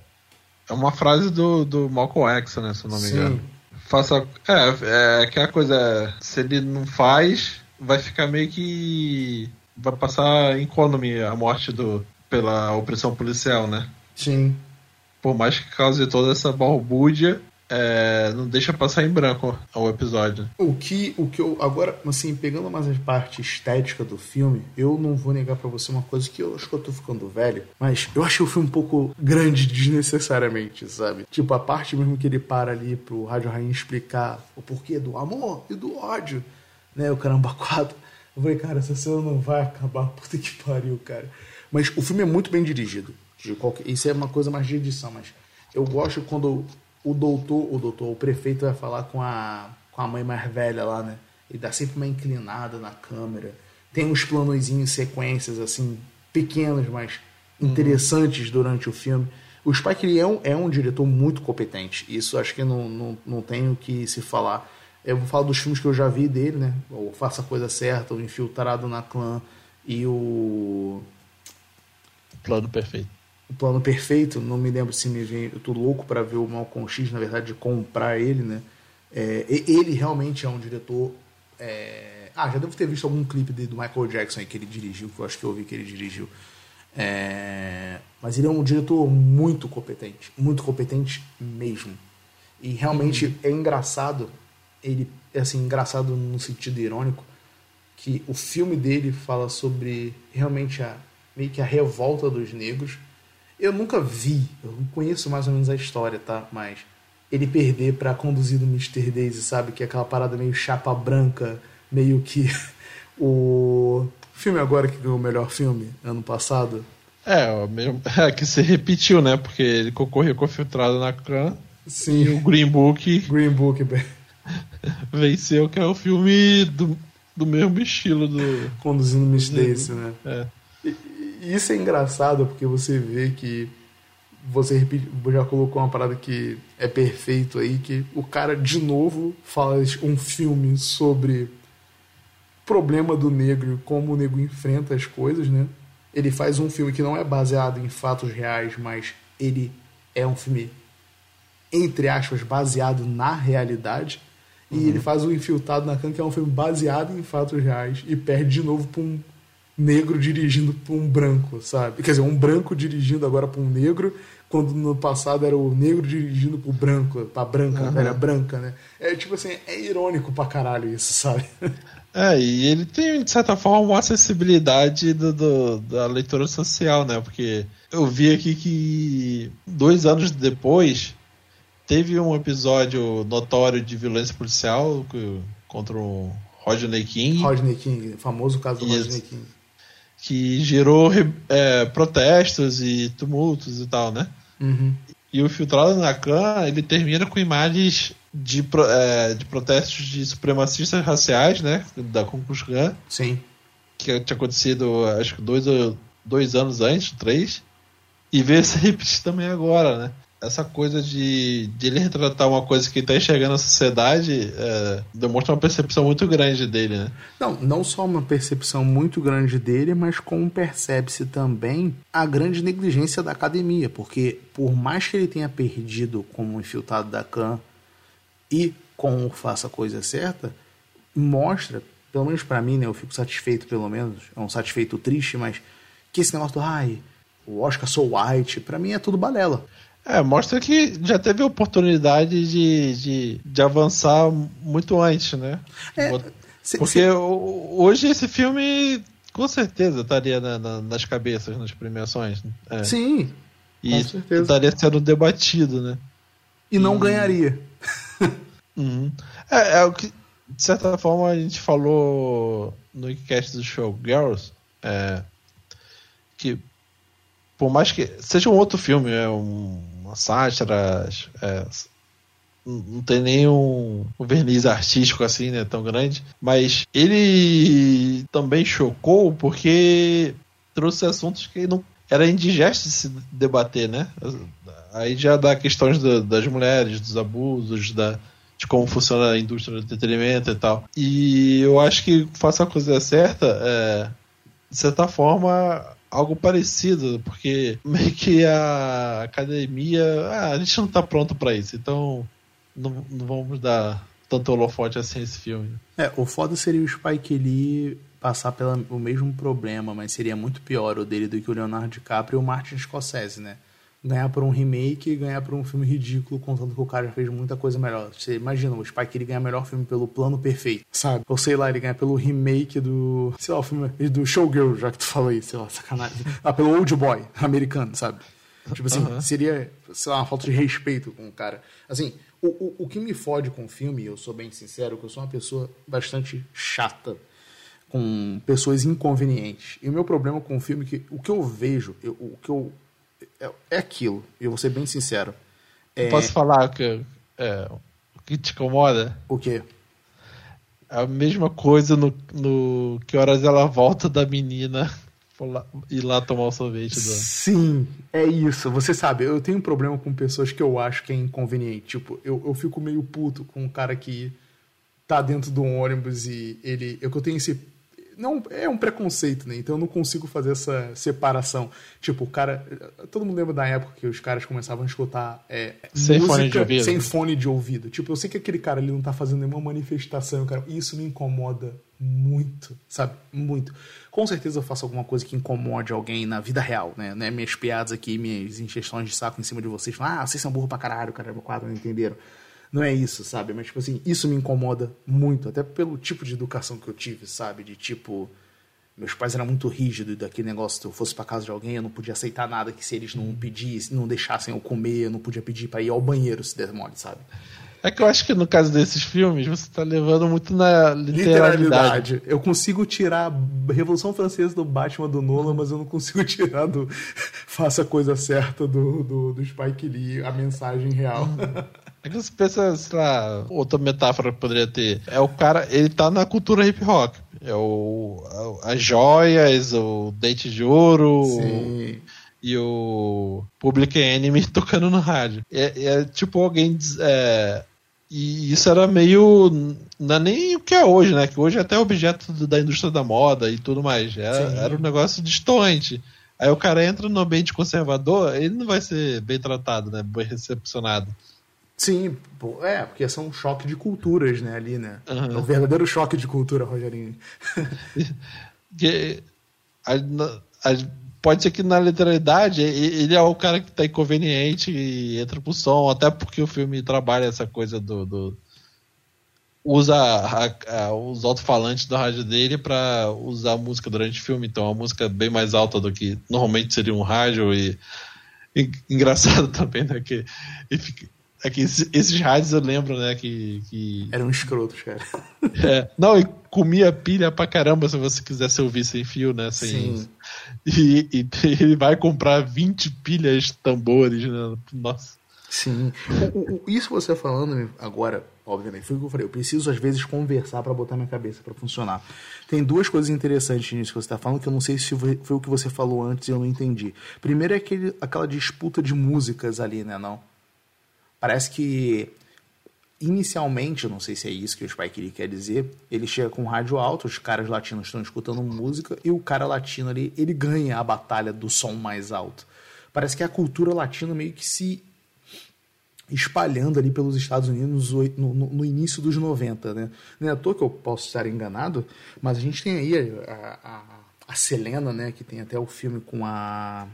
é uma frase do, do Malcolm X, né? Se eu não me Sim. engano. Faça. É, é aquela coisa. Se ele não faz, vai ficar meio que. Vai passar incônome a morte do, pela opressão policial, né? Sim. Por mais que cause toda essa balbúrdia, é, não deixa passar em branco o episódio. O que, o que eu. Agora, assim, pegando mais a parte estética do filme, eu não vou negar pra você uma coisa que eu acho que eu tô ficando velho, mas eu achei o filme um pouco grande desnecessariamente, sabe? Tipo, a parte mesmo que ele para ali pro Rádio Rainha explicar o porquê do amor e do ódio, né? O caramba quatro. Eu falei, cara, essa cena não vai acabar, puta que pariu, cara. Mas o filme é muito bem dirigido. Qualquer... Isso é uma coisa mais de edição, mas eu gosto quando o doutor, o doutor, o prefeito vai falar com a, com a mãe mais velha lá, né? Ele dá sempre uma inclinada na câmera. Tem uns planozinhos, sequências, assim, pequenos, mas interessantes durante o filme. O Spike Lee é um, é um diretor muito competente. Isso acho que não, não, não tenho o que se falar. Eu vou falar dos filmes que eu já vi dele, né? O Faça a Coisa Certa, O Infiltrado na Clã e o Plano perfeito. o plano perfeito, não me lembro se me vem, eu tô louco para ver o Malcolm X, na verdade, de comprar ele, né? É, ele realmente é um diretor. é, Ah, já devo ter visto algum clipe dele do Michael Jackson aí que ele dirigiu, que eu acho que eu vi que ele dirigiu. É, Mas ele é um diretor muito competente, muito competente mesmo. E realmente é engraçado, ele é assim, engraçado no sentido irônico, que o filme dele fala sobre realmente a meio que a revolta dos negros. Eu nunca vi, eu conheço mais ou menos a história, tá? Mas ele perder pra conduzir do Mr. Daisy, sabe? Que é aquela parada meio chapa branca, meio que o filme agora que ganhou o melhor filme ano passado. É, o mesmo, é que se repetiu, né? Porque ele concorreu com Filtrado na Clã e o Sim, Green Book Green Book, bem, venceu, que é o filme do, do mesmo estilo do. conduzindo Miss Daisy, né? É. E isso é engraçado porque você vê que você já colocou uma parada que é perfeito aí, que o cara de novo faz um filme sobre problema do negro, como o negro enfrenta as coisas, né? Ele faz um filme que não é baseado em fatos reais, mas ele é um filme entre aspas baseado na realidade. E ele faz o Infiltrado na Cã, que é um filme baseado em fatos reais e perde de novo para um negro dirigindo para um branco, sabe? Quer dizer, um branco dirigindo agora para um negro, quando no passado era o negro dirigindo pro branco, pra branca, Uhum. era branca, né? É tipo assim, é irônico pra caralho isso, sabe? É, e ele tem, de certa forma, uma acessibilidade do, do- da leitura social, né? Porque eu vi aqui que dois anos depois teve um episódio notório de violência policial contra o Rodney King, Rodney King, famoso caso do Isso. Rodney King. que gerou é, protestos e tumultos e tal, né? Uhum. E o Filtrado na Clã, ele termina com imagens de, é, de protestos de supremacistas raciais, né? Da Klan, Sim. que tinha acontecido, acho que dois, ou- dois anos antes, três. E ver se repetir também agora, né? Essa coisa de, de ele retratar uma coisa que está enxergando na sociedade é, demonstra uma percepção muito grande dele, né? Não, não só uma percepção muito grande dele, mas como percebe-se também a grande negligência da academia, porque por mais que ele tenha perdido como infiltrado da Khan e com o Faça a Coisa Certa, mostra, pelo menos pra mim, né, eu fico satisfeito pelo menos, é um satisfeito triste, mas que esse negócio do, ai, o Oscar So White, pra mim é tudo balela. É, mostra que já teve oportunidade de, de, de avançar muito antes, né? É, Porque o- hoje esse filme com certeza estaria na- na- nas cabeças, nas premiações. né? É. Sim, e com certeza. estaria sendo debatido, né? e não ganharia. Uhum. É, é o que, de certa forma, a gente falou no cast do show Girls, é, que por mais que seja um outro filme, é um- uma é, não tem nenhum verniz artístico assim, né, tão grande, mas ele também chocou porque trouxe assuntos que não era indigesto se debater, né? Aí já dá questões da, das mulheres, dos abusos, da, de como funciona a indústria do entretenimento e tal. E eu acho que faça a coisa certa, é, de certa forma, algo parecido, porque meio que a academia, ah, a gente não tá pronto para isso, então não, não, vamos dar tanto holofote assim a esse filme. É, o foda seria o Spike Lee passar pelo mesmo problema, mas seria muito pior o dele do que o Leonardo DiCaprio e o Martin Scorsese, né? Ganhar por um remake e ganhar por um filme ridículo, contando que o cara já fez muita coisa melhor. Você imagina, o Spike ele ganha melhor filme pelo plano perfeito, sabe? Ou sei lá, ele ganha pelo remake do. Sei lá, o filme do Showgirl, já que tu falou aí, sei lá, sacanagem. Ah, pelo Old Boy americano, sabe? Tipo assim, uhum. seria, sei lá, uma falta de respeito com o cara. Assim, o, o, o que me fode com o filme, eu sou bem sincero, que eu sou uma pessoa bastante chata com pessoas inconvenientes. E o meu problema com o filme é que o que eu vejo, eu, o que eu é, é aquilo. Eu vou ser bem sincero. É... Posso falar que, é, o que te incomoda? O quê? A mesma coisa no, no que horas ela volta da menina lá, ir lá tomar o sorvete. Do... Sim, é isso. Você sabe, eu tenho um problema com pessoas que eu acho que é inconveniente. Tipo, eu, eu fico meio puto com um cara que tá dentro de um ônibus e ele. Eu, eu tenho esse não é um preconceito, né? Então eu não consigo fazer essa separação. Tipo, o cara. Todo mundo lembra da época que os caras começavam a escutar é, sem fone de ouvido. Sem fone de ouvido. Tipo, eu sei que aquele cara ali não tá fazendo nenhuma manifestação, cara. Isso me incomoda muito, sabe? Muito. Com certeza eu faço alguma coisa que incomode alguém na vida real, né? né? Minhas piadas aqui, minhas ingestões de saco em cima de vocês. Ah, vocês são burro pra caralho, cara, quadro, não entenderam. Não é isso, sabe? Mas, tipo assim, isso me incomoda muito, até pelo tipo de educação que eu tive, sabe? De tipo. Meus pais eram muito rígidos daquele negócio. Se eu fosse para casa de alguém, eu não podia aceitar nada que se eles não pedissem, não deixassem eu comer, eu não podia pedir para ir ao banheiro se der mole, sabe? É que eu acho que no caso desses filmes, você tá levando muito na literalidade. literalidade. Eu consigo tirar a Revolução Francesa do Batman do Nolan, mas eu não consigo tirar do Faça a Coisa Certa do, do, do Spike Lee, a mensagem real. Que você pensa, sei lá, outra metáfora que poderia ter. É o cara, ele tá na cultura hip hop. É o, as joias, o dente de ouro. Sim. E o Public Enemy tocando no rádio. É, é tipo alguém. É, e isso era meio. Não é nem o que é hoje, né? Que hoje é até objeto da indústria da moda e tudo mais. Era, era um negócio distante. Aí o cara entra no ambiente conservador, ele não vai ser bem tratado, né? Bem recepcionado. Sim, é, porque são um choque de culturas, né, ali, né? Uhum. É um verdadeiro choque de cultura, Rogerinho. pode ser que na literalidade ele é o cara que tá inconveniente e entra pro som, até porque o filme trabalha essa coisa do. do usa a, a, os alto-falantes da rádio dele para usar a música durante o filme, então a música é bem mais alta do que normalmente seria um rádio e, e engraçado também, né? Que fica, é que esses, esses rádios eu lembro, né, que... que... Eram escrotos, cara. É, não, e comia pilha pra caramba se você quisesse ouvir sem fio, né, sem... Sim. E, e ele vai comprar 20 pilhas tambores, né, nossa. Sim. O, o, isso você falando agora, obviamente, foi o que eu falei. Eu preciso, às vezes, conversar para botar minha cabeça para funcionar. Tem duas coisas interessantes nisso que você está falando, que eu não sei se foi, o que você falou antes e eu não entendi. Primeiro é aquele, aquela disputa de músicas ali, né, não? Parece que inicialmente, não sei se é isso que o Spike Lee quer dizer, ele chega com rádio alto, os caras latinos estão escutando música e o cara latino ali, ele ganha a batalha do som mais alto. Parece que a cultura latina meio que se espalhando ali pelos Estados Unidos no, no, no início dos 90, né? Não é à toa que eu posso estar enganado, mas a gente tem aí a, a, a Selena, né, que tem até o filme com a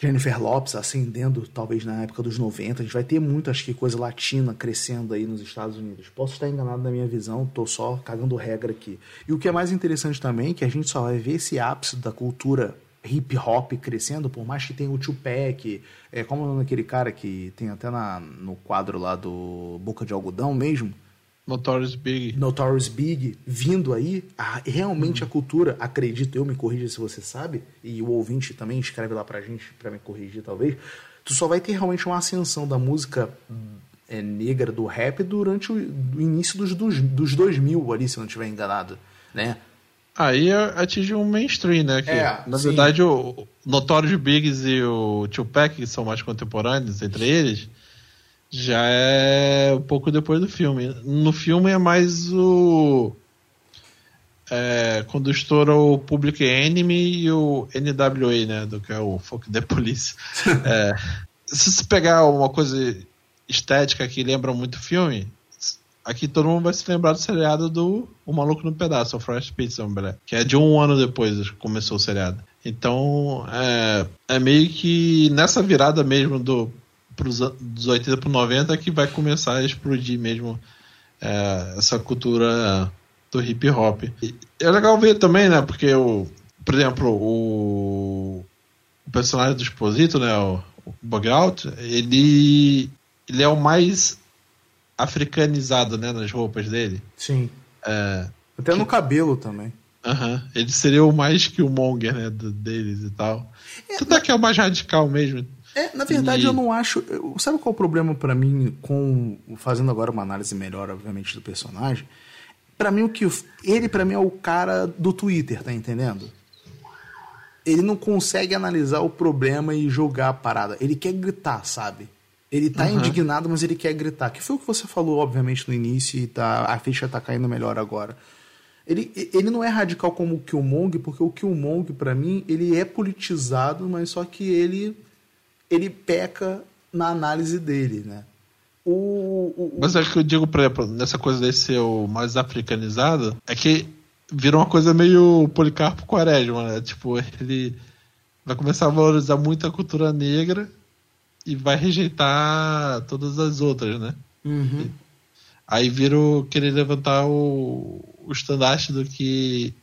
Jennifer Lopes ascendendo, talvez na época dos 90. A gente vai ter muito, acho que, coisa latina crescendo aí nos Estados Unidos. Posso estar enganado na minha visão, tô só cagando regra aqui. E o que é mais interessante também é que a gente só vai ver esse ápice da cultura hip hop crescendo, por mais que tenha o Tupac, é, como é daquele cara que tem até na, no quadro lá do Boca de Algodão mesmo, Notorious Big. Notorious Big vindo aí, a, realmente uhum. a cultura, acredito eu, me corrija se você sabe, e o ouvinte também escreve lá pra gente, pra me corrigir talvez, tu só vai ter realmente uma ascensão da música é, negra do rap durante o, o início dos, dos, dos 2000 ali, se eu não estiver enganado, né? Aí atingiu um mainstream, né? Que, é, na sim. verdade, o Notorious Biggs e o Tupac, que são mais contemporâneos entre eles, já é um pouco depois do filme. No filme é mais o. É, quando estoura o Public Enemy e o NWA, né? Do que é o Folk the Police. é, se você pegar uma coisa estética que lembra muito o filme, aqui todo mundo vai se lembrar do seriado do O Maluco no Pedaço, o Fresh Pizza, que é de um ano depois que começou o seriado. Então, é, é meio que nessa virada mesmo do pros, dos 80 para 90 que vai começar a explodir mesmo é, essa cultura do hip hop. E é legal ver também, né? Porque, o, por exemplo, o, o personagem do Exposito, né? O, o Bugout, ele, ele é o mais africanizado, né? Nas roupas dele. Sim. É, Até que, no cabelo também. Uhum. Ele seria o mais que o Monger, né? Do, deles e tal. É, Tudo aqui é o mais radical mesmo. É, na verdade, e... eu não acho. Sabe qual é o problema para mim com. Fazendo agora uma análise melhor, obviamente, do personagem? para mim, o que. Ele, para mim, é o cara do Twitter, tá entendendo? Ele não consegue analisar o problema e julgar a parada. Ele quer gritar, sabe? Ele tá uhum. indignado, mas ele quer gritar. Que foi o que você falou, obviamente, no início, e tá, a ficha tá caindo melhor agora. Ele, ele não é radical como o Killmonger, porque o Killmonger, para mim, ele é politizado, mas só que ele ele peca na análise dele, né? O, o, Mas é que eu digo, por exemplo, nessa coisa desse ser o mais africanizado, é que virou uma coisa meio Policarpo Quaresma, né? Tipo, ele vai começar a valorizar muito a cultura negra e vai rejeitar todas as outras, né? Uhum. Aí vira querer levantar o, o estandarte do que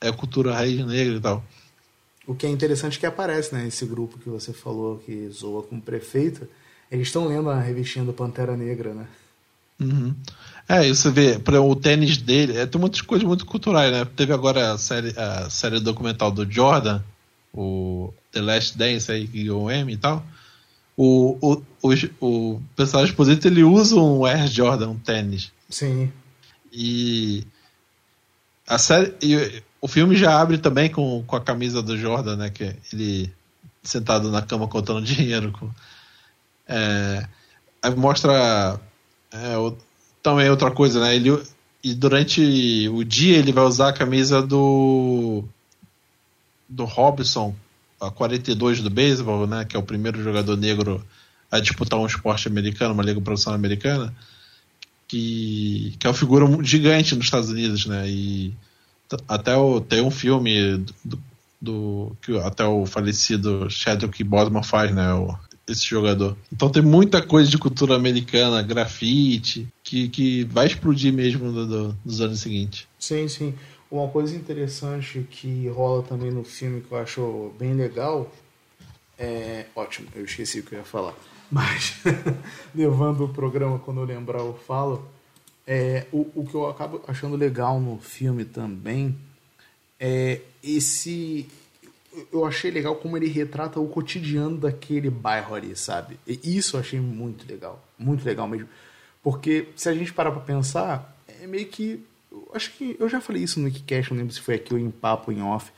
é cultura raiz negra e tal. O que é interessante que aparece, né? Esse grupo que você falou que zoa com o prefeito, eles estão lendo a revistinha do Pantera Negra, né? Uhum. É, você vê, o tênis dele, é, tem muitas coisas muito culturais, né? Teve agora a série, a série documental do Jordan, o The Last Dance aí, que ganhou o M e tal. O, o, o, o personagem exposito, ele usa um Air Jordan, um tênis. Sim. E a série, e, o filme já abre também com, com a camisa do Jordan, né? Que ele sentado na cama contando dinheiro. Com, é, aí mostra é, o, também outra coisa, né? Ele, e durante o dia ele vai usar a camisa do do Robson, a 42 do beisebol, né? Que é o primeiro jogador negro a disputar um esporte americano, uma liga profissional americana, que, que é uma figura gigante nos Estados Unidos, né? E até o, tem um filme do, do, que até o falecido Chadwick Boseman faz, né? O, esse jogador. Então tem muita coisa de cultura americana, grafite, que, que vai explodir mesmo no, no, nos anos seguintes. Sim, sim. Uma coisa interessante que rola também no filme que eu acho bem legal é. Ótimo, eu esqueci o que eu ia falar. Mas, levando o programa quando eu lembrar, eu falo é, o, o que eu acabo achando legal no filme também é esse. Eu achei legal como ele retrata o cotidiano daquele bairro ali, sabe? E isso eu achei muito legal. Muito legal mesmo. Porque se a gente parar pra pensar, é meio que. acho que eu já falei isso no Wikicast, não lembro se foi aqui ou em papo, em off.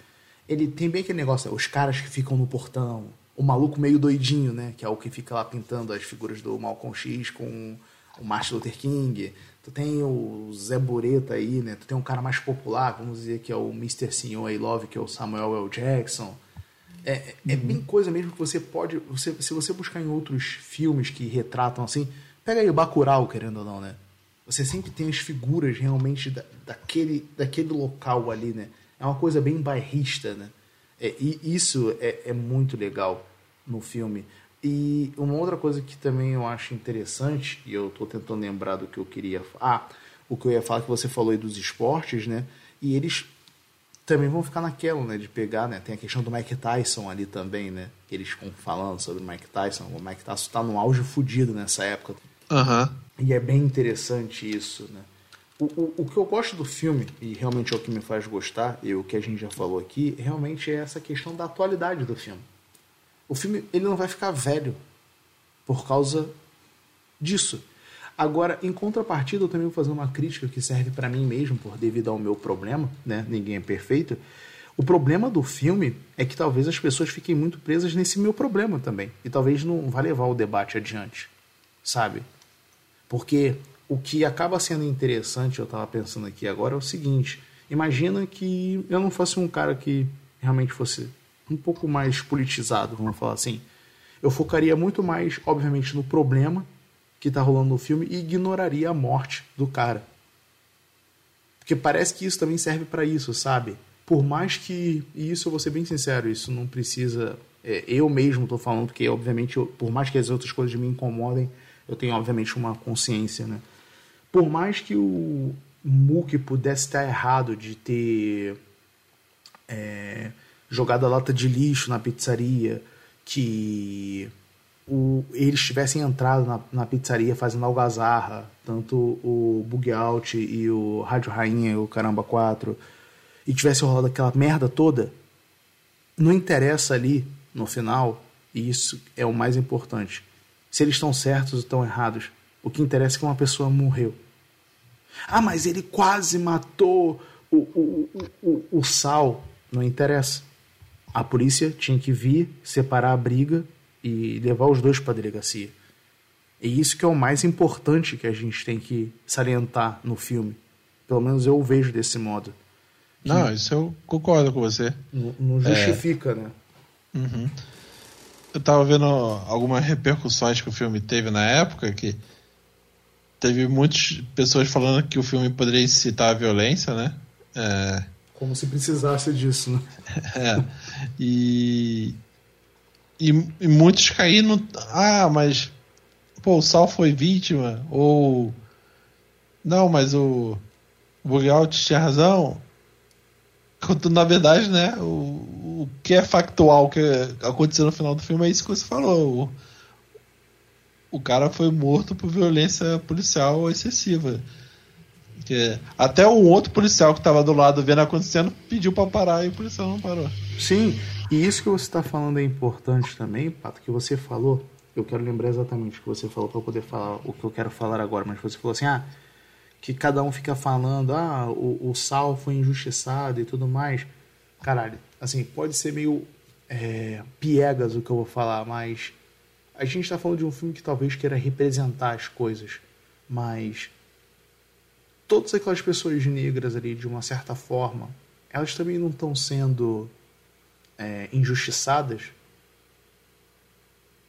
Ele tem bem aquele negócio, os caras que ficam no portão, o maluco meio doidinho, né? Que é o que fica lá pintando as figuras do Malcolm X com o Martin Luther King. Tu tem o Zé Bureta aí, né? Tu tem um cara mais popular, vamos dizer que é o Mr. Senhor I Love, que é o Samuel L. Jackson. É, é uhum. bem coisa mesmo que você pode. Você, se você buscar em outros filmes que retratam assim, pega aí o Bacurau, querendo ou não, né? Você sempre tem as figuras realmente da, daquele, daquele local ali, né? É uma coisa bem bairrista, né? É, e isso é, é muito legal no filme. E uma outra coisa que também eu acho interessante, e eu estou tentando lembrar do que eu queria. Ah, o que eu ia falar que você falou aí dos esportes, né? E eles também vão ficar naquela, né? De pegar, né? Tem a questão do Mike Tyson ali também, né? Eles ficam falando sobre o Mike Tyson. O Mike Tyson está no auge fudido nessa época. Uhum. E é bem interessante isso, né? O, o, o que eu gosto do filme, e realmente é o que me faz gostar, e o que a gente já falou aqui, realmente é essa questão da atualidade do filme o filme ele não vai ficar velho por causa disso. Agora, em contrapartida, eu também vou fazer uma crítica que serve para mim mesmo, por devido ao meu problema, né? Ninguém é perfeito. O problema do filme é que talvez as pessoas fiquem muito presas nesse meu problema também. E talvez não vá levar o debate adiante, sabe? Porque o que acaba sendo interessante, eu estava pensando aqui agora, é o seguinte: imagina que eu não fosse um cara que realmente fosse um pouco mais politizado, vamos falar assim. Eu focaria muito mais, obviamente, no problema que está rolando no filme e ignoraria a morte do cara. Porque parece que isso também serve para isso, sabe? Por mais que, e isso eu vou ser bem sincero, isso não precisa. É, eu mesmo estou falando, porque obviamente, eu, por mais que as outras coisas me incomodem, eu tenho obviamente uma consciência, né? Por mais que o Mook pudesse estar errado de ter é, jogado a lata de lixo na pizzaria, que o, eles tivessem entrado na, na, pizzaria fazendo algazarra, tanto o Bug Out e o Rádio Rainha e o Caramba 4, e tivesse rolado aquela merda toda, não interessa ali no final, e isso é o mais importante. Se eles estão certos ou estão errados, o que interessa é que uma pessoa morreu. Ah, mas ele quase matou o, o, o, o, Sal. Não interessa. A polícia tinha que vir, separar a briga e levar os dois para a delegacia. E isso que é o mais importante que a gente tem que salientar no filme. Pelo menos eu vejo desse modo. Não, isso eu concordo com você. Não, não justifica, é... né? Uhum. Eu tava vendo algumas repercussões que o filme teve na época que teve muitas pessoas falando que o filme poderia incitar a violência, né? É... Como se precisasse disso, né? é. E... e, e muitos caíram. Ah, mas pô, o Sal foi vítima ou não, mas o Bugout tinha razão. Quando, na verdade, né, o, o que é factual que aconteceu no final do filme é isso que você falou. O, o cara foi morto por violência policial excessiva. Que, até um outro policial que estava do lado vendo acontecendo pediu para parar e o policial não parou. Sim, e isso que você está falando é importante também, Pato, que você falou. Eu quero lembrar exatamente o que você falou para poder falar o que eu quero falar agora, mas você falou assim: ah, que cada um fica falando, ah, o, o Sal foi injustiçado e tudo mais. Caralho, assim, pode ser meio é, piegas o que eu vou falar, mas a gente está falando de um filme que talvez queira representar as coisas, mas todas aquelas pessoas negras ali, de uma certa forma, elas também não estão sendo é, injustiçadas.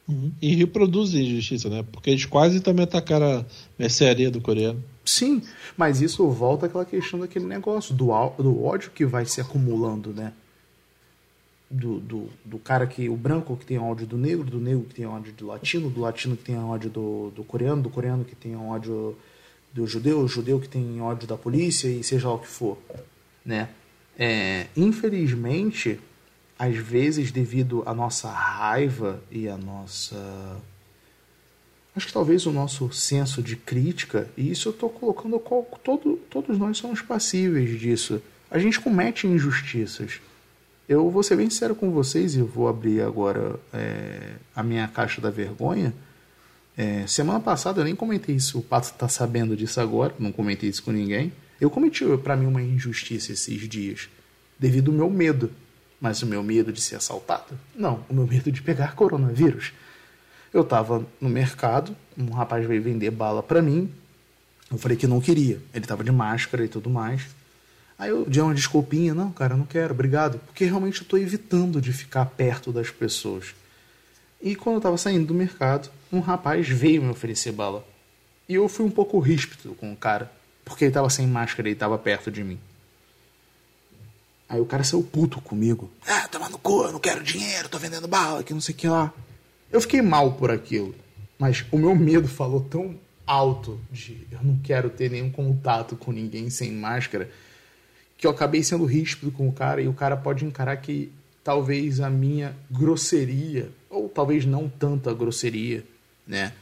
Uhum. E reproduzem injustiça, né? Porque eles quase também atacaram a mercearia do coreano. Sim, mas isso volta àquela questão daquele negócio, do, do ódio que vai se acumulando, né? Do, do, do cara que. O branco que tem ódio do negro, do negro que tem ódio do latino, do latino que tem ódio do, do coreano, do coreano que tem ódio do judeu, judeu que tem ódio da polícia e seja lá o que for, né? É, infelizmente, às vezes, devido à nossa raiva e à nossa Acho que talvez o nosso senso de crítica, e isso eu estou colocando, todo, todos nós somos passíveis disso. A gente comete injustiças. Eu vou ser bem sincero com vocês e vou abrir agora é, a minha caixa da vergonha. É, semana passada eu nem comentei isso, o Pato está sabendo disso agora, não comentei isso com ninguém. Eu cometi para mim uma injustiça esses dias, devido ao meu medo. Mas o meu medo de ser assaltado? Não, o meu medo de pegar coronavírus. Eu estava no mercado, um rapaz veio vender bala para mim. Eu falei que não queria. Ele estava de máscara e tudo mais. Aí eu dei uma desculpinha, não, cara, não quero, obrigado. Porque realmente eu estou evitando de ficar perto das pessoas. E quando eu estava saindo do mercado, um rapaz veio me oferecer bala. E eu fui um pouco ríspido com o cara, porque ele estava sem máscara e estava perto de mim. Aí o cara saiu puto comigo. Ah, toma no cu, eu não quero dinheiro, tô vendendo bala, que não sei o que lá. Eu fiquei mal por aquilo, mas o meu medo falou tão alto de eu não quero ter nenhum contato com ninguém sem máscara que eu acabei sendo ríspido com o cara e o cara pode encarar que talvez a minha grosseria ou talvez não tanta grosseria, né?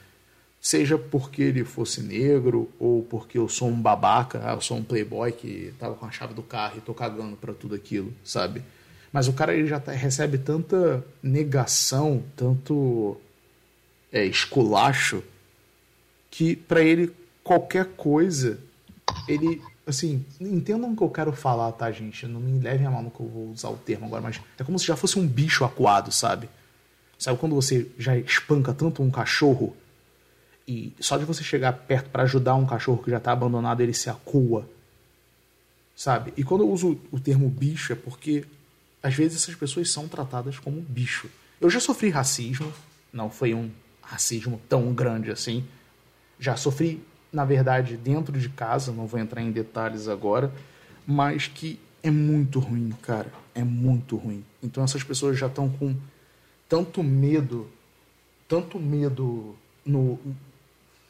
Seja porque ele fosse negro ou porque eu sou um babaca, eu sou um playboy que tava com a chave do carro e tô cagando para tudo aquilo, sabe? Mas o cara ele já tá, recebe tanta negação, tanto é, esculacho, que para ele qualquer coisa, ele assim, entendam o que eu quero falar, tá, gente? Não me levem a no que eu vou usar o termo agora, mas é como se já fosse um bicho acuado, sabe? Sabe quando você já espanca tanto um cachorro e só de você chegar perto para ajudar um cachorro que já tá abandonado, ele se acua? Sabe? E quando eu uso o termo bicho é porque às vezes essas pessoas são tratadas como bicho. Eu já sofri racismo, não foi um racismo tão grande assim. Já sofri na verdade, dentro de casa, não vou entrar em detalhes agora, mas que é muito ruim, cara. É muito ruim. Então essas pessoas já estão com tanto medo, tanto medo no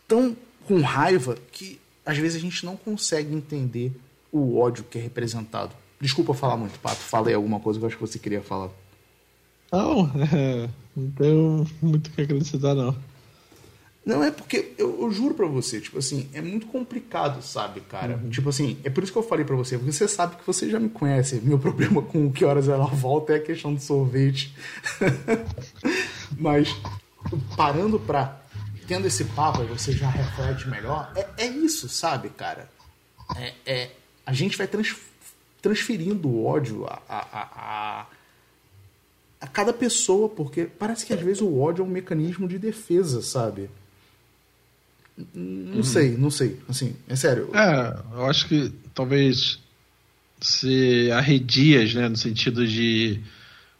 tão com raiva que às vezes a gente não consegue entender o ódio que é representado. Desculpa falar muito, Pato. Falei alguma coisa que eu acho que você queria falar. Não, é, não tenho muito o que acrescentar, não. Não, é porque eu, eu, juro pra você, tipo assim, é muito complicado, sabe, cara? Uhum. Tipo assim, é por isso que eu falei pra você, porque você sabe que você já me conhece. Meu problema com que horas ela volta é a questão do sorvete. Mas, parando pra. Tendo esse papo, aí você já reflete melhor. É, é isso, sabe, cara? É, é, a gente vai trans, transferindo o ódio a, a, a, a cada pessoa, porque parece que às vezes o ódio é um mecanismo de defesa, sabe? Não uhum. sei, não sei. Assim, é sério. É, eu acho que talvez se arredias, né, no sentido de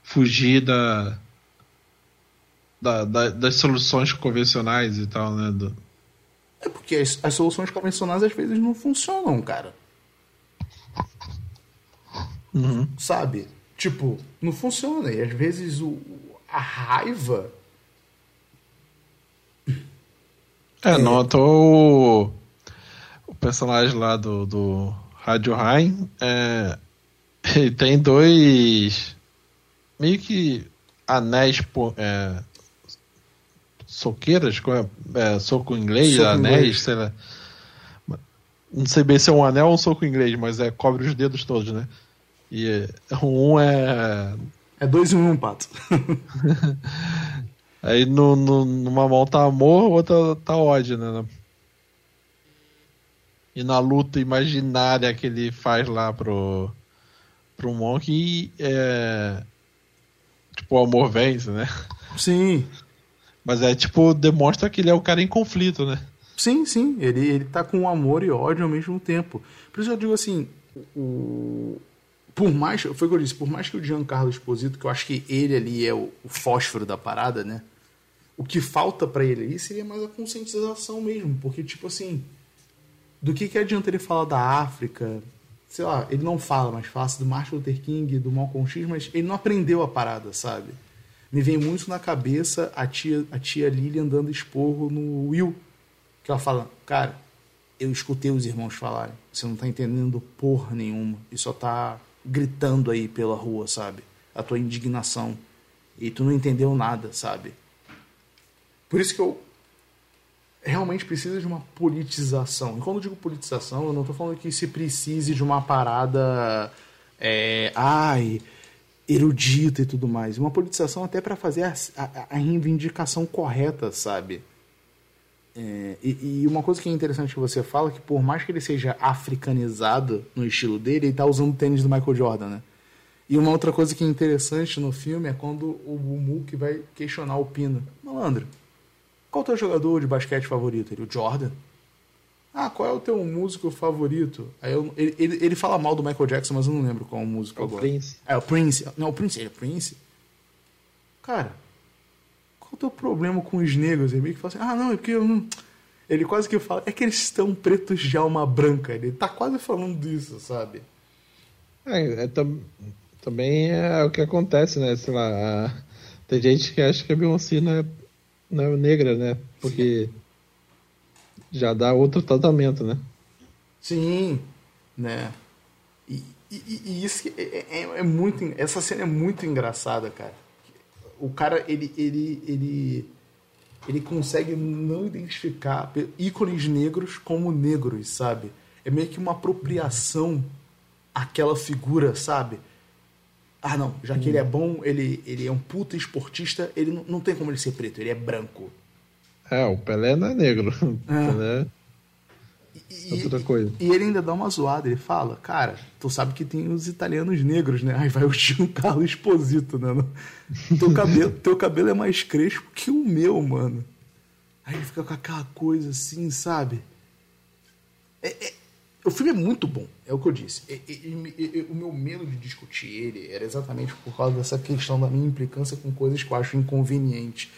fugir da, da, da, das soluções convencionais e tal, né? Do... É porque as, as, soluções convencionais às vezes não funcionam, cara. Uhum. Sabe? Tipo, não funciona. E às vezes o, a raiva É, notou o, o personagem lá do, do Rádio Rain. É, ele tem dois. meio que anéis. É, soqueiras, é, é, soco inglês, soco anéis, inglês. sei lá. Não sei bem se é um anel ou um soco inglês, mas é cobre os dedos todos, né? E um é. É dois em um, pato. Aí no, no, numa mão tá amor, outra tá ódio, né? E na luta imaginária que ele faz lá pro, pro Monk, é, tipo, o amor vence, né? Sim. Mas é tipo, demonstra que ele é o cara em conflito, né? Sim, sim. Ele, ele tá com amor e ódio ao mesmo tempo. Por isso eu digo assim, o, por mais, foi o que eu disse, por mais que o Giancarlo Esposito, que eu acho que ele ali é o, o fósforo da parada, né? O que falta para ele aí seria mais a conscientização mesmo, porque tipo assim, do que que adianta ele falar da África? Sei lá, ele não fala, mas fala do Martin Luther King, do Malcolm X, mas ele não aprendeu a parada, sabe? Me vem muito na cabeça a tia, a tia Lilian dando esporro no Will, que ela fala, cara, eu escutei os irmãos falarem, você não tá entendendo porra nenhuma, e só tá gritando aí pela rua, sabe? A tua indignação. E tu não entendeu nada, sabe? Por isso que eu realmente precisa de uma politização. E quando eu digo politização, eu não estou falando que se precise de uma parada é, ai, erudita e tudo mais. Uma politização até para fazer a, a, a, reivindicação correta, sabe? É, e, e, uma coisa que é interessante que você fala que por mais que ele seja africanizado no estilo dele, ele está usando o tênis do Michael Jordan, né? E uma outra coisa que é interessante no filme é quando o Mook vai questionar o Pino. Malandro, qual é o teu jogador de basquete favorito? Ele, o Jordan. Ah, qual é o teu músico favorito? Aí eu, ele, ele, ele, fala mal do Michael Jackson, mas eu não lembro qual é o músico é o agora. Prince. É o Prince. Não, o Prince. Ele é Prince. Cara, qual é o teu problema com os negros? Ele meio que fala assim, ah, não, é porque eu não... Ele quase que fala, é que eles estão pretos de alma branca. Ele tá quase falando disso, sabe? É, é tam, também é o que acontece, né? Sei lá, a, tem gente que acha que a Beyoncé não é não é negra, né? Porque já dá outro tratamento, né? Sim, né? E, e, e isso é, é, é, muito. Essa cena é muito engraçada, cara. O cara, ele, ele, ele, ele consegue não identificar ícones negros como negros, sabe? É meio que uma apropriação àquela figura, sabe? Ah, não, já que hum. ele é bom, ele, ele é um puta esportista, ele não, não tem como ele ser preto, ele é branco. É, o Pelé não é negro. É. Pelé é outra coisa. E ele ainda dá uma zoada, ele fala, cara, tu sabe que tem os italianos negros, né? Aí vai o Giancarlo Esposito, né? Teu cabelo, teu cabelo é mais crespo que o meu, mano. Aí ele fica com aquela coisa assim, sabe? É- é- o filme é muito bom, é o que eu disse. E- e- e- o meu medo de discutir ele era exatamente por causa dessa questão da minha implicância com coisas que eu acho inconveniente.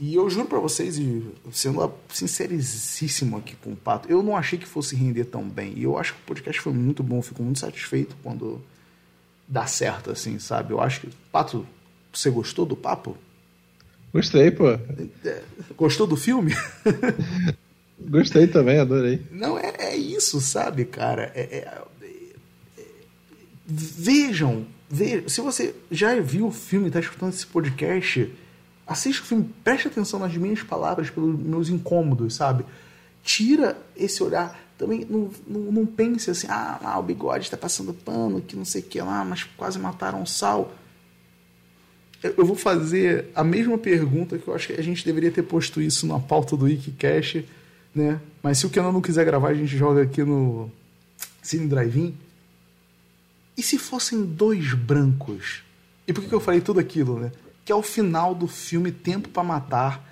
E eu juro pra vocês, e sendo sinceríssimo aqui com o Pato, eu não achei que fosse render tão bem. E eu acho que o podcast foi muito bom, eu fico muito satisfeito quando dá certo, assim, sabe? Eu acho que. Pato, você gostou do papo? Gostei, pô. É, Gostou do filme? Gostei também, adorei. Não, é, é isso, sabe, cara? É- é- é- vejam, ve- se você já viu o filme está escutando esse podcast, assista o filme, preste atenção nas minhas palavras, pelos meus incômodos, sabe? Tira esse olhar. Também não, não, não pense assim, ah, lá o bigode está passando pano, que não sei o que lá, mas quase mataram o sal. Eu eu vou fazer a mesma pergunta que eu acho que a gente deveria ter posto isso na pauta do Wikicast, né? Mas se o Kenan não quiser gravar, a gente joga aqui no Cine Drive-In. E se fossem dois brancos? E por que que eu falei tudo aquilo, né? Que é o final do filme Tempo para Matar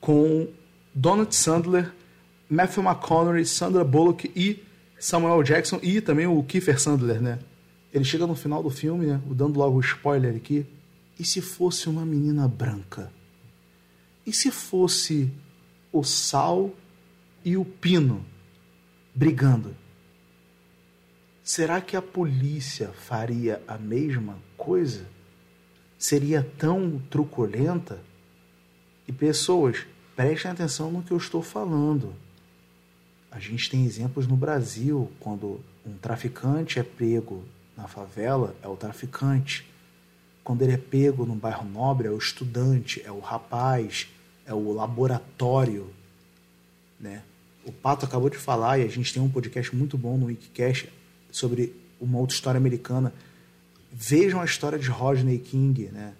com Donald Sandler, Matthew McConaughey, Sandra Bullock e Samuel Jackson e também o Kiefer Sandler, né? Ele chega no final do filme, né? Dando logo o spoiler aqui. E se fosse uma menina branca? E se fosse o Sal e o Pino brigando? Será que a polícia faria a mesma coisa? Seria tão truculenta? E pessoas, prestem atenção no que eu estou falando. A gente tem exemplos no Brasil, quando um traficante é pego na favela, é o traficante. Quando ele é pego no bairro nobre, é o estudante, é o rapaz, é o laboratório, né? O Pato acabou de falar, e a gente tem um podcast muito bom no Wikicast sobre uma outra história americana. Vejam a história de Rodney King, né?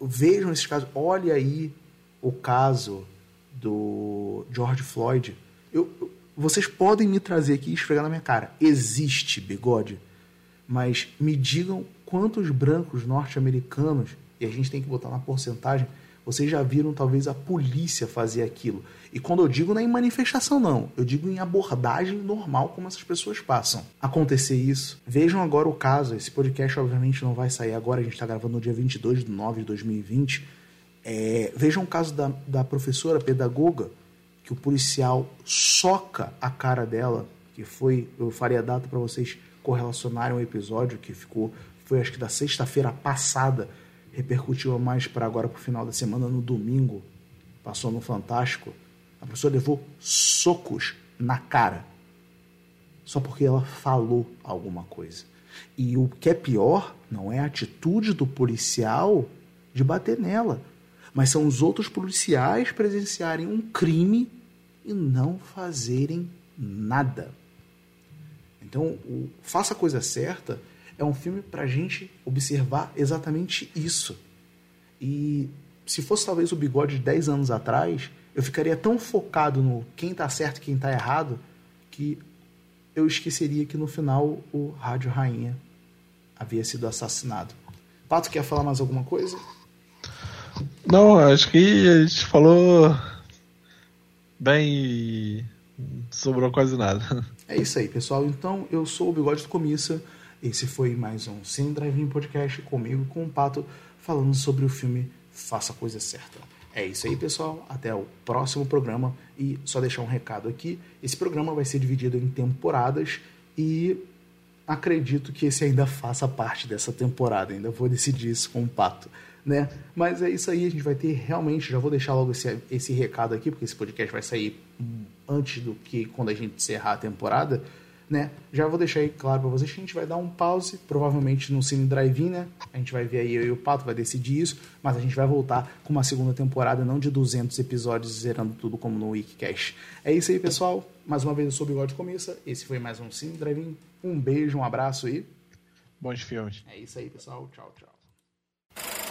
Vejam esses casos. Olha aí o caso do George Floyd. Eu, vocês podem me trazer aqui e esfregar na minha cara. Existe bigode. Mas me digam quantos brancos norte-americanos, e a gente tem que botar na porcentagem, vocês já viram talvez a polícia fazer aquilo. E quando eu digo não é em manifestação, não. Eu digo em abordagem normal, como essas pessoas passam. Acontecer isso. Vejam agora o caso. Esse podcast, obviamente, não vai sair agora. A gente está gravando no dia 22 de nove de 2020. É, vejam o caso da, da professora pedagoga, que o policial soca a cara dela, que foi, eu faria a data para vocês correlacionarem o episódio que ficou, foi acho que da sexta-feira passada, repercutiu mais para agora para o final da semana, no domingo, passou no Fantástico. A professora levou socos na cara, só porque ela falou alguma coisa. E o que é pior não é a atitude do policial de bater nela, mas são os outros policiais presenciarem um crime e não fazerem nada. Então, o Faça a Coisa Certa é um filme para a gente observar exatamente isso. E se fosse talvez o bigode de 10 anos atrás, eu ficaria tão focado no quem tá certo e quem tá errado que eu esqueceria que no final o Rádio Rainha havia sido assassinado. Pato, quer falar mais alguma coisa? Não, acho que a gente falou bem sobrou quase nada. É isso aí, pessoal. Então, eu sou o Bigode do Comissa. Esse foi mais um Cine Drive-In Podcast comigo, com o Pato, falando sobre o filme Faça a Coisa Certa. É isso aí, pessoal. Até o próximo programa. E só deixar um recado aqui: esse programa vai ser dividido em temporadas e acredito que esse ainda faça parte dessa temporada. Ainda vou decidir isso com o Pato. Né? Mas é isso aí, a gente vai ter realmente. Já vou deixar logo esse, esse recado aqui, porque esse podcast vai sair antes do que quando a gente encerrar a temporada. Né? Já vou deixar aí claro para vocês que a gente vai dar um pause, provavelmente no Cine Drive-In, né? A gente vai ver aí eu e o Pato, vai decidir isso, mas a gente vai voltar com uma segunda temporada, não de 200 episódios, zerando tudo como no Wikicast. É isso aí, pessoal. Mais uma vez eu sou o Bigode Comissa. Esse foi mais um Cine Drive-In. Um beijo, um abraço e Bons filmes. é isso aí, pessoal. Tchau, tchau.